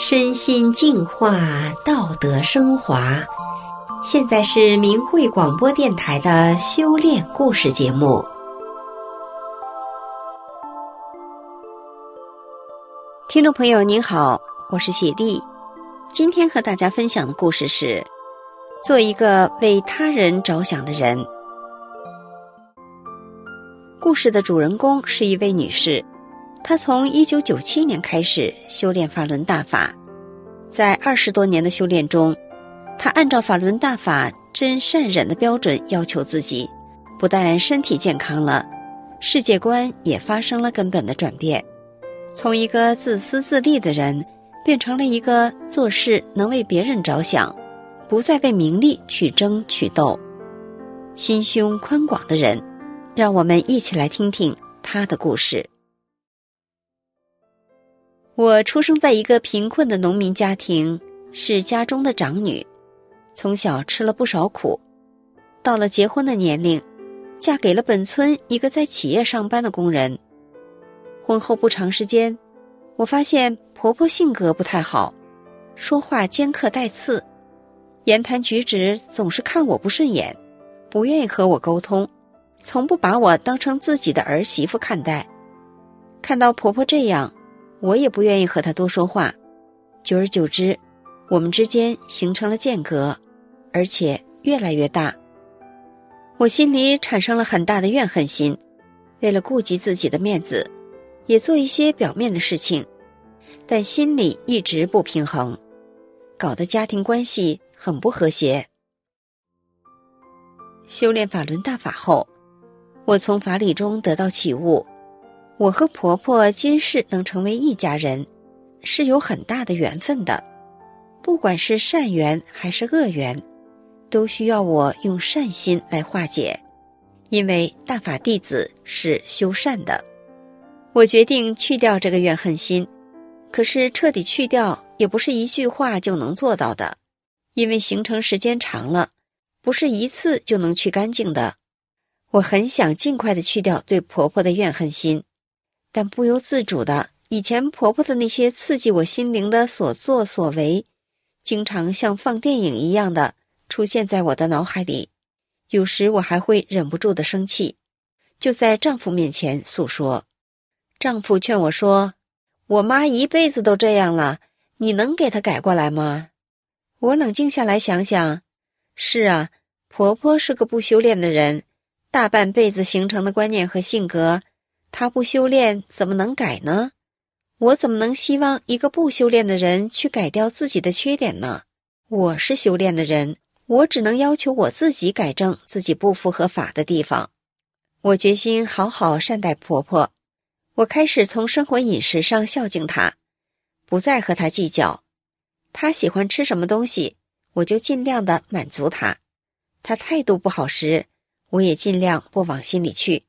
身心净化，道德升华。现在是明慧广播电台的修炼故事节目。听众朋友您好，我是雪莉。今天和大家分享的故事是：做一个为他人着想的人。故事的主人公是一位女士。他从一九九七年开始修炼法轮大法，在二十多年的修炼中，他按照法轮大法真善忍的标准要求自己，不但身体健康了，世界观也发生了根本的转变，从一个自私自利的人，变成了一个做事能为别人着想，不再为名利去争去斗，心胸宽广的人。让我们一起来听听他的故事。我出生在一个贫困的农民家庭，是家中的长女，从小吃了不少苦。到了结婚的年龄，嫁给了本村一个在企业上班的工人。婚后不长时间，我发现婆婆性格不太好，说话尖刻带刺，言谈举止总是看我不顺眼，不愿意和我沟通，从不把我当成自己的儿媳妇看待。看到婆婆这样。我也不愿意和他多说话，久而久之，我们之间形成了间隔，而且越来越大。我心里产生了很大的怨恨心，为了顾及自己的面子，也做一些表面的事情，但心里一直不平衡，搞得家庭关系很不和谐。修炼法轮大法后，我从法理中得到启悟。我和婆婆今世能成为一家人，是有很大的缘分的。不管是善缘还是恶缘，都需要我用善心来化解。因为大法弟子是修善的，我决定去掉这个怨恨心。可是彻底去掉也不是一句话就能做到的，因为形成时间长了，不是一次就能去干净的。我很想尽快的去掉对婆婆的怨恨心。但不由自主的，以前婆婆的那些刺激我心灵的所作所为，经常像放电影一样的出现在我的脑海里。有时我还会忍不住的生气，就在丈夫面前诉说。丈夫劝我说：“我妈一辈子都这样了，你能给她改过来吗？”我冷静下来想想，是啊，婆婆是个不修炼的人，大半辈子形成的观念和性格。他不修炼怎么能改呢？我怎么能希望一个不修炼的人去改掉自己的缺点呢？我是修炼的人，我只能要求我自己改正自己不符合法的地方。我决心好好善待婆婆。我开始从生活饮食上孝敬她，不再和她计较。她喜欢吃什么东西，我就尽量的满足她。她态度不好时，我也尽量不往心里去。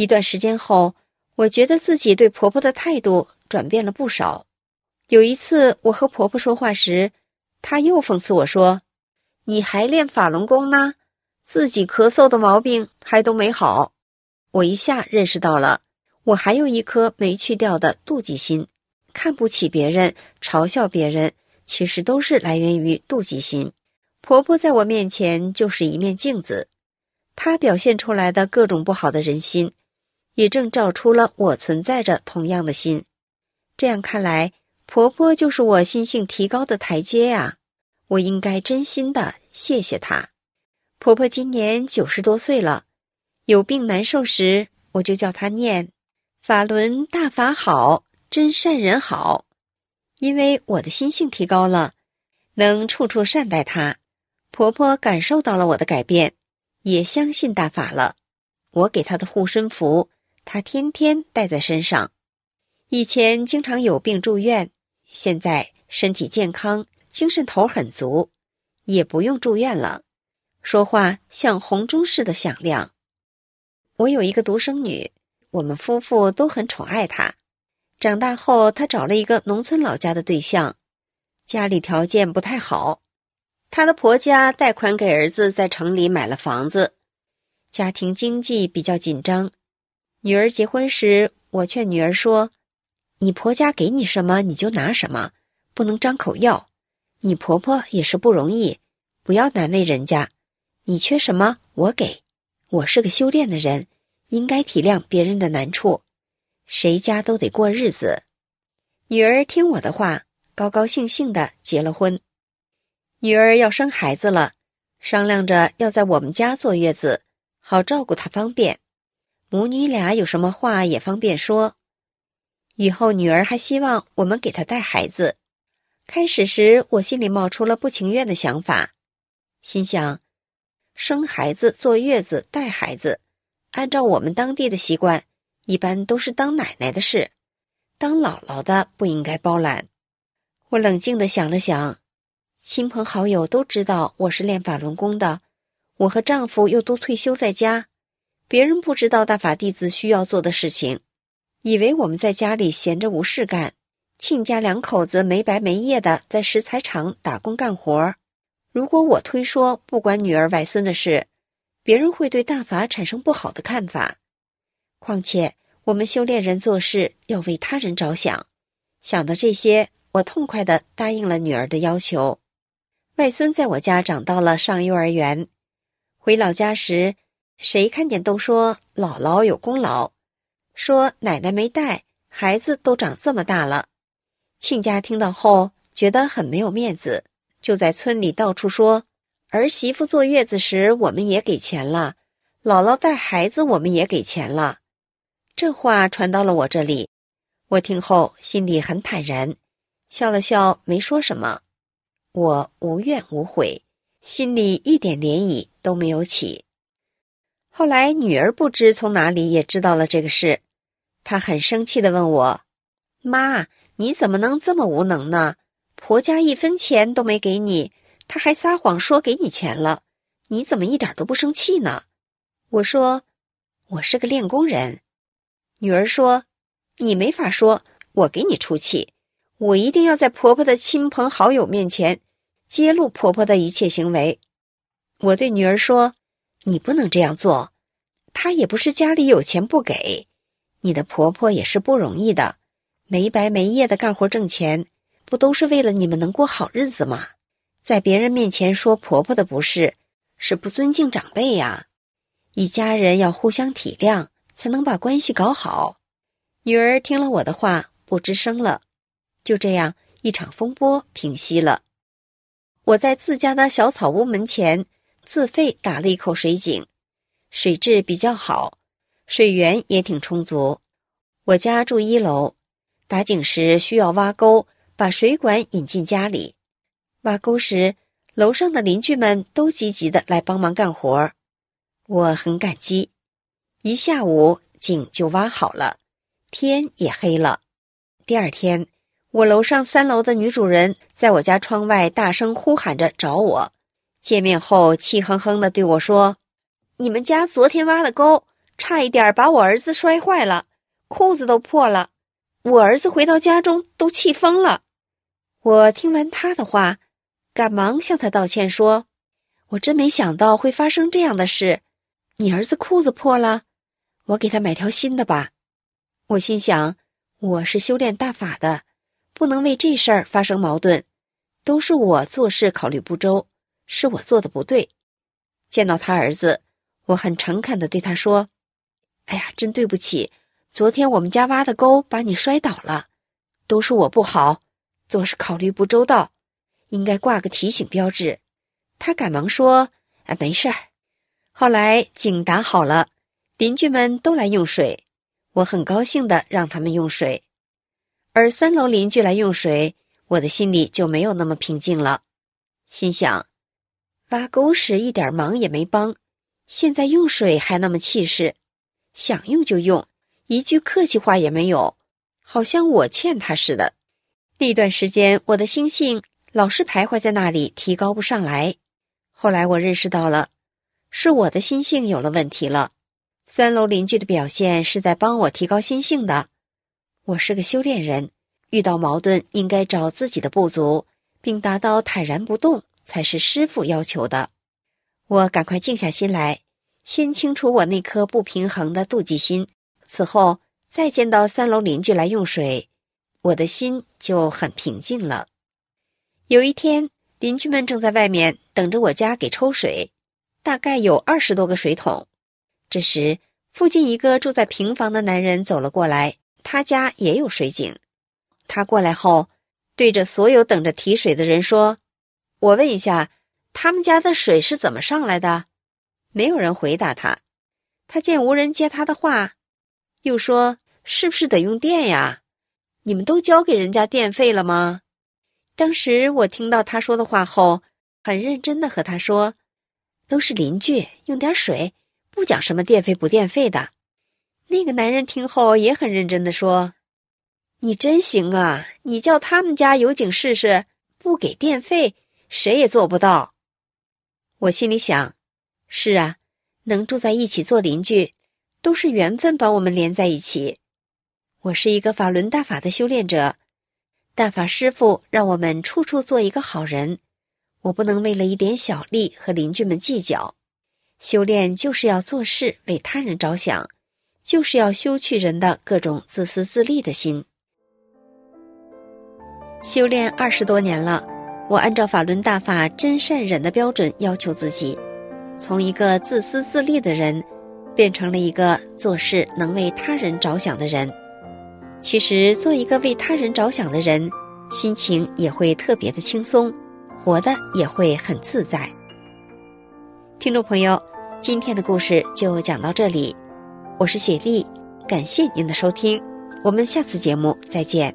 一段时间后，我觉得自己对婆婆的态度转变了不少。有一次，我和婆婆说话时，她又讽刺我说：“你还练法轮功呢？自己咳嗽的毛病还都没好。”我一下认识到了，我还有一颗没去掉的妒忌心，看不起别人，嘲笑别人，其实都是来源于妒忌心。婆婆在我面前就是一面镜子，她表现出来的各种不好的人心。也正照出了我存在着同样的心，这样看来，婆婆就是我心性提高的台阶呀。我应该真心的谢谢她。婆婆今年九十多岁了，有病难受时，我就叫她念“法轮大法好，真善人好”，因为我的心性提高了，能处处善待她。婆婆感受到了我的改变，也相信大法了。我给她的护身符。他天天带在身上，以前经常有病住院，现在身体健康，精神头很足，也不用住院了，说话像洪钟似的响亮。我有一个独生女，我们夫妇都很宠爱她。长大后，她找了一个农村老家的对象，家里条件不太好，她的婆家贷款给儿子在城里买了房子，家庭经济比较紧张。女儿结婚时，我劝女儿说：“你婆家给你什么，你就拿什么，不能张口要。你婆婆也是不容易，不要难为人家。你缺什么，我给。我是个修炼的人，应该体谅别人的难处。谁家都得过日子。女儿听我的话，高高兴兴的结了婚。女儿要生孩子了，商量着要在我们家坐月子，好照顾她方便。母女俩有什么话也方便说。以后女儿还希望我们给她带孩子。开始时我心里冒出了不情愿的想法，心想：生孩子、坐月子、带孩子，按照我们当地的习惯，一般都是当奶奶的事，当姥姥的不应该包揽。我冷静地想了想，亲朋好友都知道我是练法轮功的，我和丈夫又都退休在家。别人不知道大法弟子需要做的事情，以为我们在家里闲着无事干，亲家两口子没白没夜的在石材厂打工干活。如果我推说不管女儿外孙的事，别人会对大法产生不好的看法。况且我们修炼人做事要为他人着想。想到这些，我痛快的答应了女儿的要求。外孙在我家长到了上幼儿园，回老家时。谁看见都说姥姥有功劳，说奶奶没带，孩子都长这么大了。亲家听到后觉得很没有面子，就在村里到处说儿媳妇坐月子时我们也给钱了，姥姥带孩子我们也给钱了。这话传到了我这里，我听后心里很坦然，笑了笑没说什么。我无怨无悔，心里一点涟漪都没有起。后来，女儿不知从哪里也知道了这个事，她很生气的问我：“妈，你怎么能这么无能呢？婆家一分钱都没给你，她还撒谎说给你钱了，你怎么一点都不生气呢？”我说：“我是个练功人。”女儿说：“你没法说，我给你出气，我一定要在婆婆的亲朋好友面前揭露婆婆的一切行为。”我对女儿说。你不能这样做，她也不是家里有钱不给，你的婆婆也是不容易的，没白没夜的干活挣钱，不都是为了你们能过好日子吗？在别人面前说婆婆的不是，是不尊敬长辈呀。一家人要互相体谅，才能把关系搞好。女儿听了我的话，不吱声了。就这样，一场风波平息了。我在自家的小草屋门前。自费打了一口水井，水质比较好，水源也挺充足。我家住一楼，打井时需要挖沟，把水管引进家里。挖沟时，楼上的邻居们都积极的来帮忙干活，我很感激。一下午井就挖好了，天也黑了。第二天，我楼上三楼的女主人在我家窗外大声呼喊着找我。见面后，气哼哼地对我说：“你们家昨天挖的沟，差一点把我儿子摔坏了，裤子都破了。我儿子回到家中都气疯了。”我听完他的话，赶忙向他道歉说：“我真没想到会发生这样的事。你儿子裤子破了，我给他买条新的吧。”我心想：“我是修炼大法的，不能为这事儿发生矛盾，都是我做事考虑不周。”是我做的不对。见到他儿子，我很诚恳地对他说：“哎呀，真对不起，昨天我们家挖的沟把你摔倒了，都是我不好，做事考虑不周到，应该挂个提醒标志。”他赶忙说：“哎，没事儿。”后来井打好了，邻居们都来用水，我很高兴地让他们用水。而三楼邻居来用水，我的心里就没有那么平静了，心想。挖沟时一点忙也没帮，现在用水还那么气势，想用就用，一句客气话也没有，好像我欠他似的。那段时间，我的心性老是徘徊在那里，提高不上来。后来我认识到了，是我的心性有了问题了。三楼邻居的表现是在帮我提高心性的。我是个修炼人，遇到矛盾应该找自己的不足，并达到坦然不动。才是师傅要求的。我赶快静下心来，先清除我那颗不平衡的妒忌心。此后再见到三楼邻居来用水，我的心就很平静了。有一天，邻居们正在外面等着我家给抽水，大概有二十多个水桶。这时，附近一个住在平房的男人走了过来，他家也有水井。他过来后，对着所有等着提水的人说：“我问一下，他们家的水是怎么上来的？”没有人回答他。他见无人接他的话，又说：“是不是得用电呀？你们都交给人家电费了吗？”当时我听到他说的话后，很认真的和他说：“都是邻居，用点水，不讲什么电费不电费的。”那个男人听后也很认真的说：“你真行啊！你叫他们家有井试试，不给电费，谁也做不到。”我心里想：“是啊，能住在一起做邻居，都是缘分把我们连在一起。”我是一个法轮大法的修炼者。大法师父让我们处处做一个好人，我不能为了一点小利和邻居们计较。修炼就是要做事为他人着想，就是要修去人的各种自私自利的心。修炼二十多年了，我按照法轮大法真善忍的标准要求自己，从一个自私自利的人，变成了一个做事能为他人着想的人。其实，做一个为他人着想的人，心情也会特别的轻松，活得也会很自在。听众朋友，今天的故事就讲到这里，我是雪莉，感谢您的收听，我们下次节目再见。